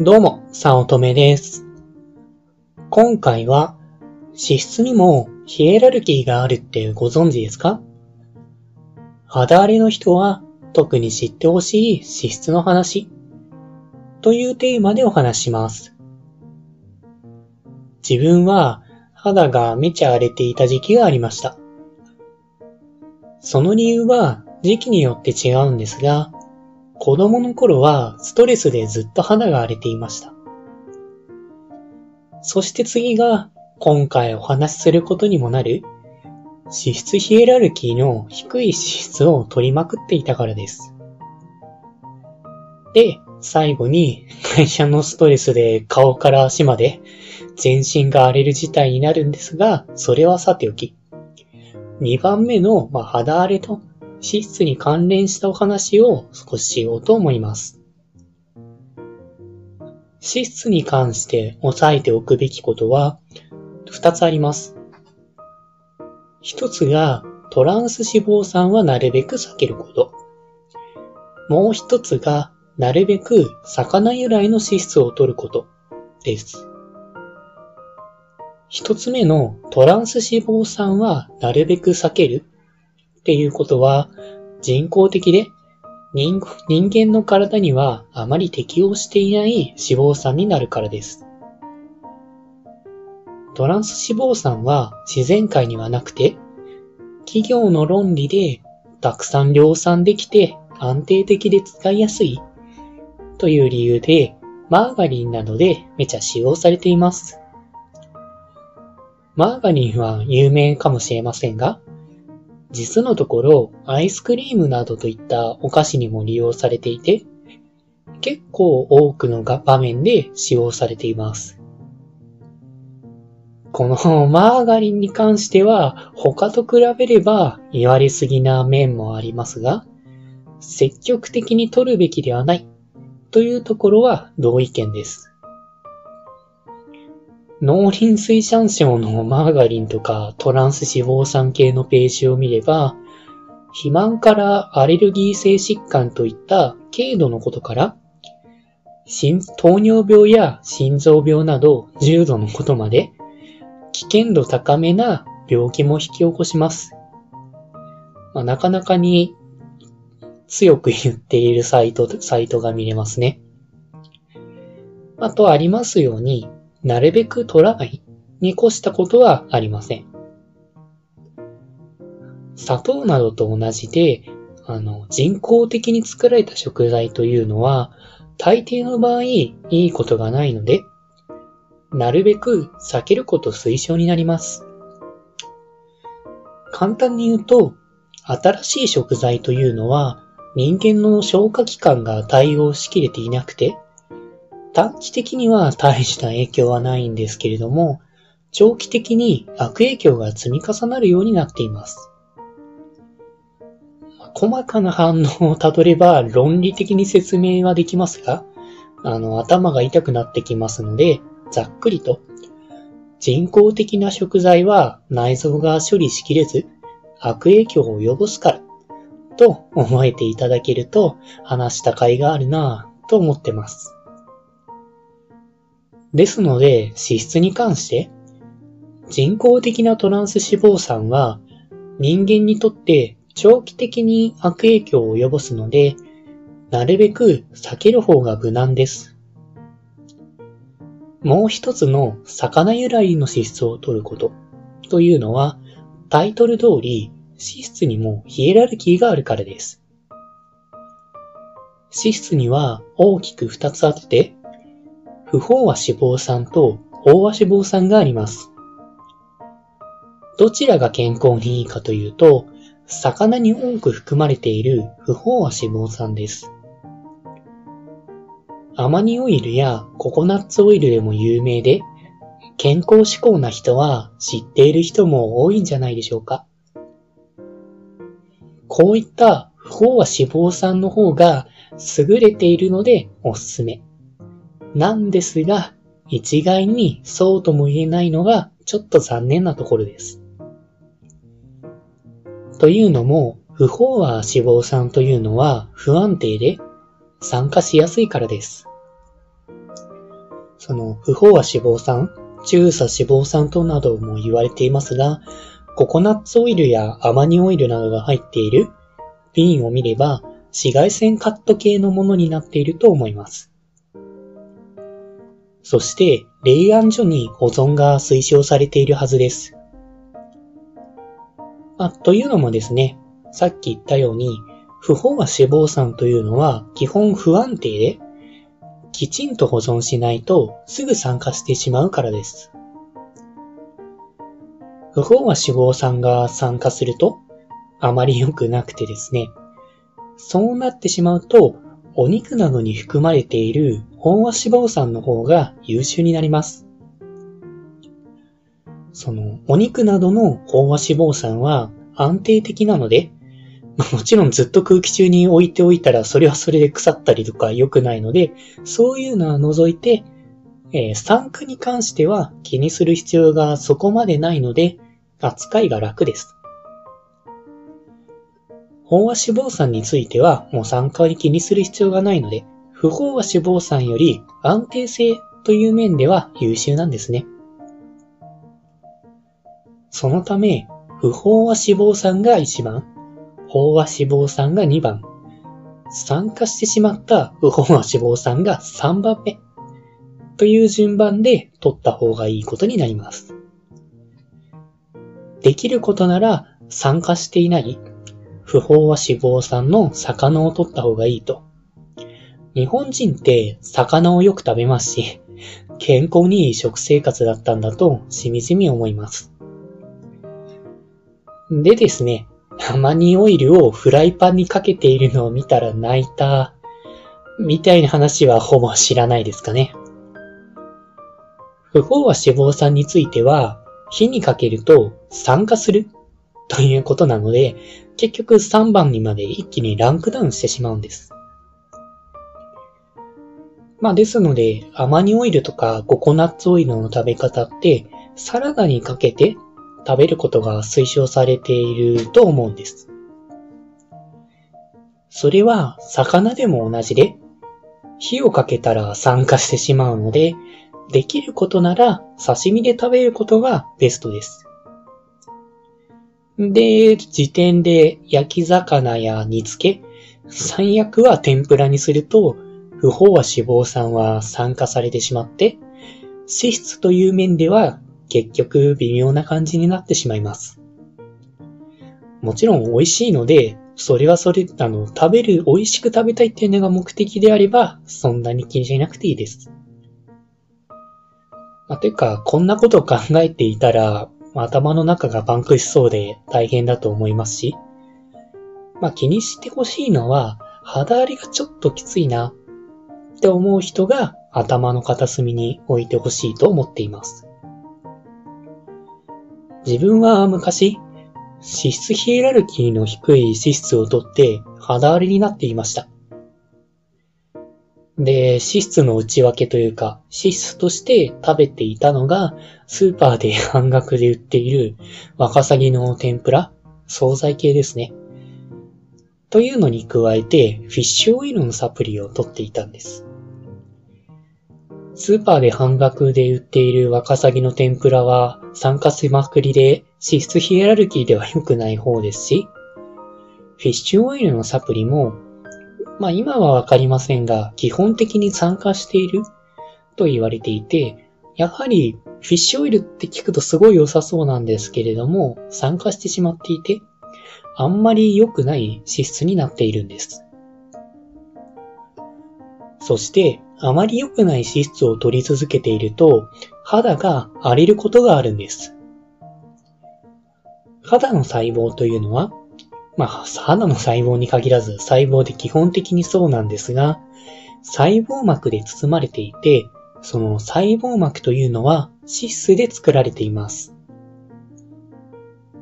どうも、さおとめです。今回は、脂質にもヒエラルキーがあるってご存知ですか？肌荒れの人は特に知ってほしい脂質の話というテーマでお話しします。自分は肌がめちゃ荒れていた時期がありました。その理由は時期によって違うんですが、子供の頃はストレスでずっと肌が荒れていました。そして次が今回お話しすることにもなる脂質ヒエラルキーの低い脂質を取りまくっていたからです。で、最後に会社のストレスで顔から足まで全身が荒れる事態になるんですが、それはさておき。2番目の、まあ、肌荒れと脂質に関連したお話を少ししようと思います。脂質に関して押さえておくべきことは2つあります。1つがトランス脂肪酸はなるべく避けること。もう1つがなるべく魚由来の脂質を取ることです。1つ目のトランス脂肪酸はなるべく避けるっていうことは人工的で人人間の体にはあまり適応していない脂肪酸になるからです。トランス脂肪酸は自然界にはなくて企業の論理でたくさん量産できて安定的で使いやすいという理由でマーガリンなどでめちゃ使用されています。マーガリンは有名かもしれませんが、実のところアイスクリームなどといったお菓子にも利用されていて、結構多くの場面で使用されています。このマーガリンに関しては他と比べれば言われすぎな面もありますが、積極的に取るべきではないというところは同意見です。農林水産省のマーガリンとかトランス脂肪酸系のページを見れば、肥満からアレルギー性疾患といった軽度のことから、糖尿病や心臓病など重度のことまで、危険度高めな病気も引き起こします。まあ、なかなかに強く言っているサイト、サイトが見れますね。あとありますように、なるべく取らないに越したことはありません。砂糖などと同じで、あの、人工的に作られた食材というのは、大抵の場合、いいことがないので、なるべく避けること推奨になります。簡単に言うと、新しい食材というのは、人間の消化器官が対応しきれていなくて、短期的には大した影響はないんですけれども、長期的に悪影響が積み重なるようになっています。細かな反応をたどれば論理的に説明はできますが、あの、頭が痛くなってきますので、ざっくりと、人工的な食材は内臓が処理しきれず、悪影響を及ぼすから、と思えていただけると話した甲斐があるなぁと思ってます。ですので、脂質に関して、人工的なトランス脂肪酸は人間にとって長期的に悪影響を及ぼすので、なるべく避ける方が無難です。もう一つの魚由来の脂質を取ることというのは、タイトル通り脂質にもヒエラルキーがあるからです。脂質には大きく二つあって、不飽和脂肪酸と飽和脂肪酸があります。どちらが健康にいいかというと、魚に多く含まれている不飽和脂肪酸です。アマニオイルやココナッツオイルでも有名で、健康志向な人は知っている人も多いんじゃないでしょうか。こういった不飽和脂肪酸の方が優れているのでおすすめ。なんですが、一概にそうとも言えないのがちょっと残念なところです。というのも、不飽和脂肪酸というのは不安定で酸化しやすいからです。その不飽和脂肪酸、中鎖脂肪酸等なども言われていますが、ココナッツオイルやアマニオイルなどが入っている瓶を見れば紫外線カット系のものになっていると思います。そして、冷暗所に保存が推奨されているはずです。あ、というのもですね、さっき言ったように、不飽和脂肪酸というのは基本不安定で、きちんと保存しないとすぐ酸化してしまうからです。不飽和脂肪酸が酸化するとあまり良くなくてですね、そうなってしまうと、お肉などに含まれている飽和脂肪酸の方が優秀になります。その、お肉などの飽和脂肪酸は安定的なので、もちろんずっと空気中に置いておいたらそれはそれで腐ったりとか良くないので、そういうのは除いて、えー、酸化に関しては気にする必要がそこまでないので、扱いが楽です。飽和脂肪酸についてはもう酸化に気にする必要がないので、不飽和脂肪酸より安定性という面では優秀なんですね。そのため、不飽和脂肪酸が1番、飽和脂肪酸が2番、酸化してしまった不飽和脂肪酸が3番目という順番で取った方がいいことになります。できることなら酸化していない不飽和脂肪酸の魚を取った方がいいと。日本人って魚をよく食べますし、健康にいい食生活だったんだとしみじみ思います。でですね、アマニオイルをフライパンにかけているのを見たら泣いた、みたいな話はほぼ知らないですかね。不飽和脂肪酸については、火にかけると酸化するということなので、結局3番にまで一気にランクダウンしてしまうんです。まあですので、アマニオイルとかココナッツオイルの食べ方って、サラダにかけて食べることが推奨されていると思うんです。それは魚でも同じで、火をかけたら酸化してしまうので、できることなら刺身で食べることがベストです。で、時点で焼き魚や煮付け、最悪は天ぷらにすると、不飽和脂肪酸は酸化されてしまって、脂質という面では結局微妙な感じになってしまいます。もちろん美味しいので、それはそれ、あの、食べる、美味しく食べたいっていうのが目的であれば、そんなに気にしなくていいです。まあ、てか、こんなことを考えていたら、頭の中がパンクしそうで大変だと思いますし、まあ、気にしてほしいのは、肌荒れがちょっときついなって思う人が頭の片隅に置いてほしいと思っています。自分は昔、脂質ヒエラルキーの低い脂質をとって肌荒れになっていました。で、脂質の内訳というか、脂質として食べていたのが、スーパーで半額で売っているワカサギの天ぷら、惣菜系ですね。というのに加えて、フィッシュオイルのサプリを取っていたんです。スーパーで半額で売っているワカサギの天ぷらは酸化しまくりで脂質ヒエラルキーでは良くない方ですし、フィッシュオイルのサプリも、まあ今はわかりませんが、基本的に酸化していると言われていて、やはりフィッシュオイルって聞くとすごい良さそうなんですけれども、酸化してしまっていて、あんまり良くない脂質になっているんです。そして、あまり良くない脂質を取り続けていると、肌が荒れることがあるんです。肌の細胞というのは、まあ、肌の細胞に限らず細胞で基本的にそうなんですが、細胞膜で包まれていて、その細胞膜というのは脂質で作られています。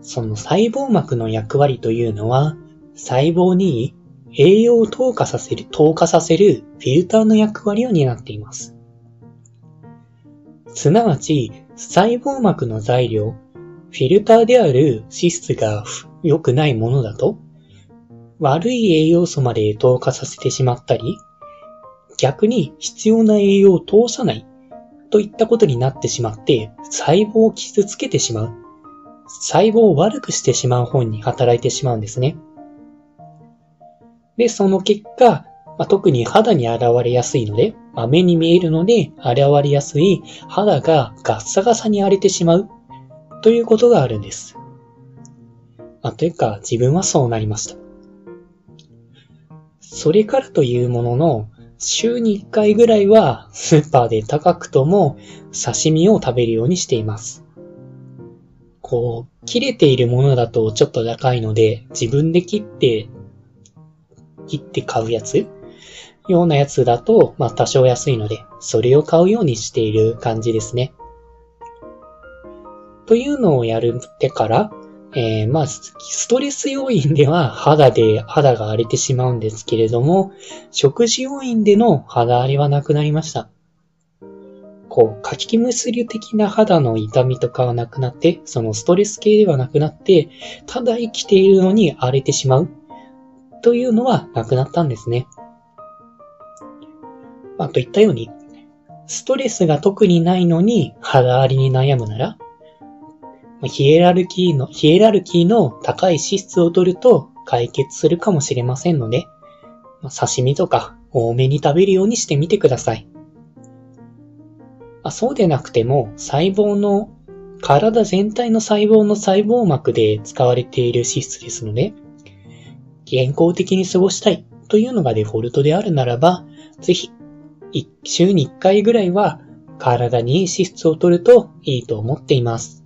その細胞膜の役割というのは、細胞に栄養を透過させる、透過させるフィルターの役割を担っています。すなわち、細胞膜の材料、フィルターである脂質が良くないものだと、悪い栄養素まで透過させてしまったり、逆に必要な栄養を通さないといったことになってしまって、細胞を傷つけてしまう。細胞を悪くしてしまう方に働いてしまうんですね。で、その結果、まあ、特に肌に現れやすいので、まあ、目に見えるので現れやすい肌がガッサガサに荒れてしまうということがあるんです。まあ、というか自分はそうなりました。それからというものの、週に1回ぐらいはスーパーで高くとも刺身を食べるようにしています。こう、切れているものだとちょっと高いので、自分で切って、切って買うやつ？ようなやつだと、まあ多少安いので、それを買うようにしている感じですね。というのをやるってから、えー、まあ、ストレス要因では肌で、肌が荒れてしまうんですけれども、食事要因での肌荒れはなくなりました。こう、かきむすり的な肌の痛みとかはなくなって、そのストレス系ではなくなって、ただ生きているのに荒れてしまうというのはなくなったんですね。まあ、といったように、ストレスが特にないのに肌荒れに悩むなら、ヒエラルキーの、ヒエラルキーの高い脂質を取ると解決するかもしれませんので、刺身とか多めに食べるようにしてみてください。あ、そうでなくても細胞の、体全体の細胞の細胞膜で使われている脂質ですので、健康的に過ごしたいというのがデフォルトであるならば、ぜひ、週に1回ぐらいは体にいい脂質を取るといいと思っています。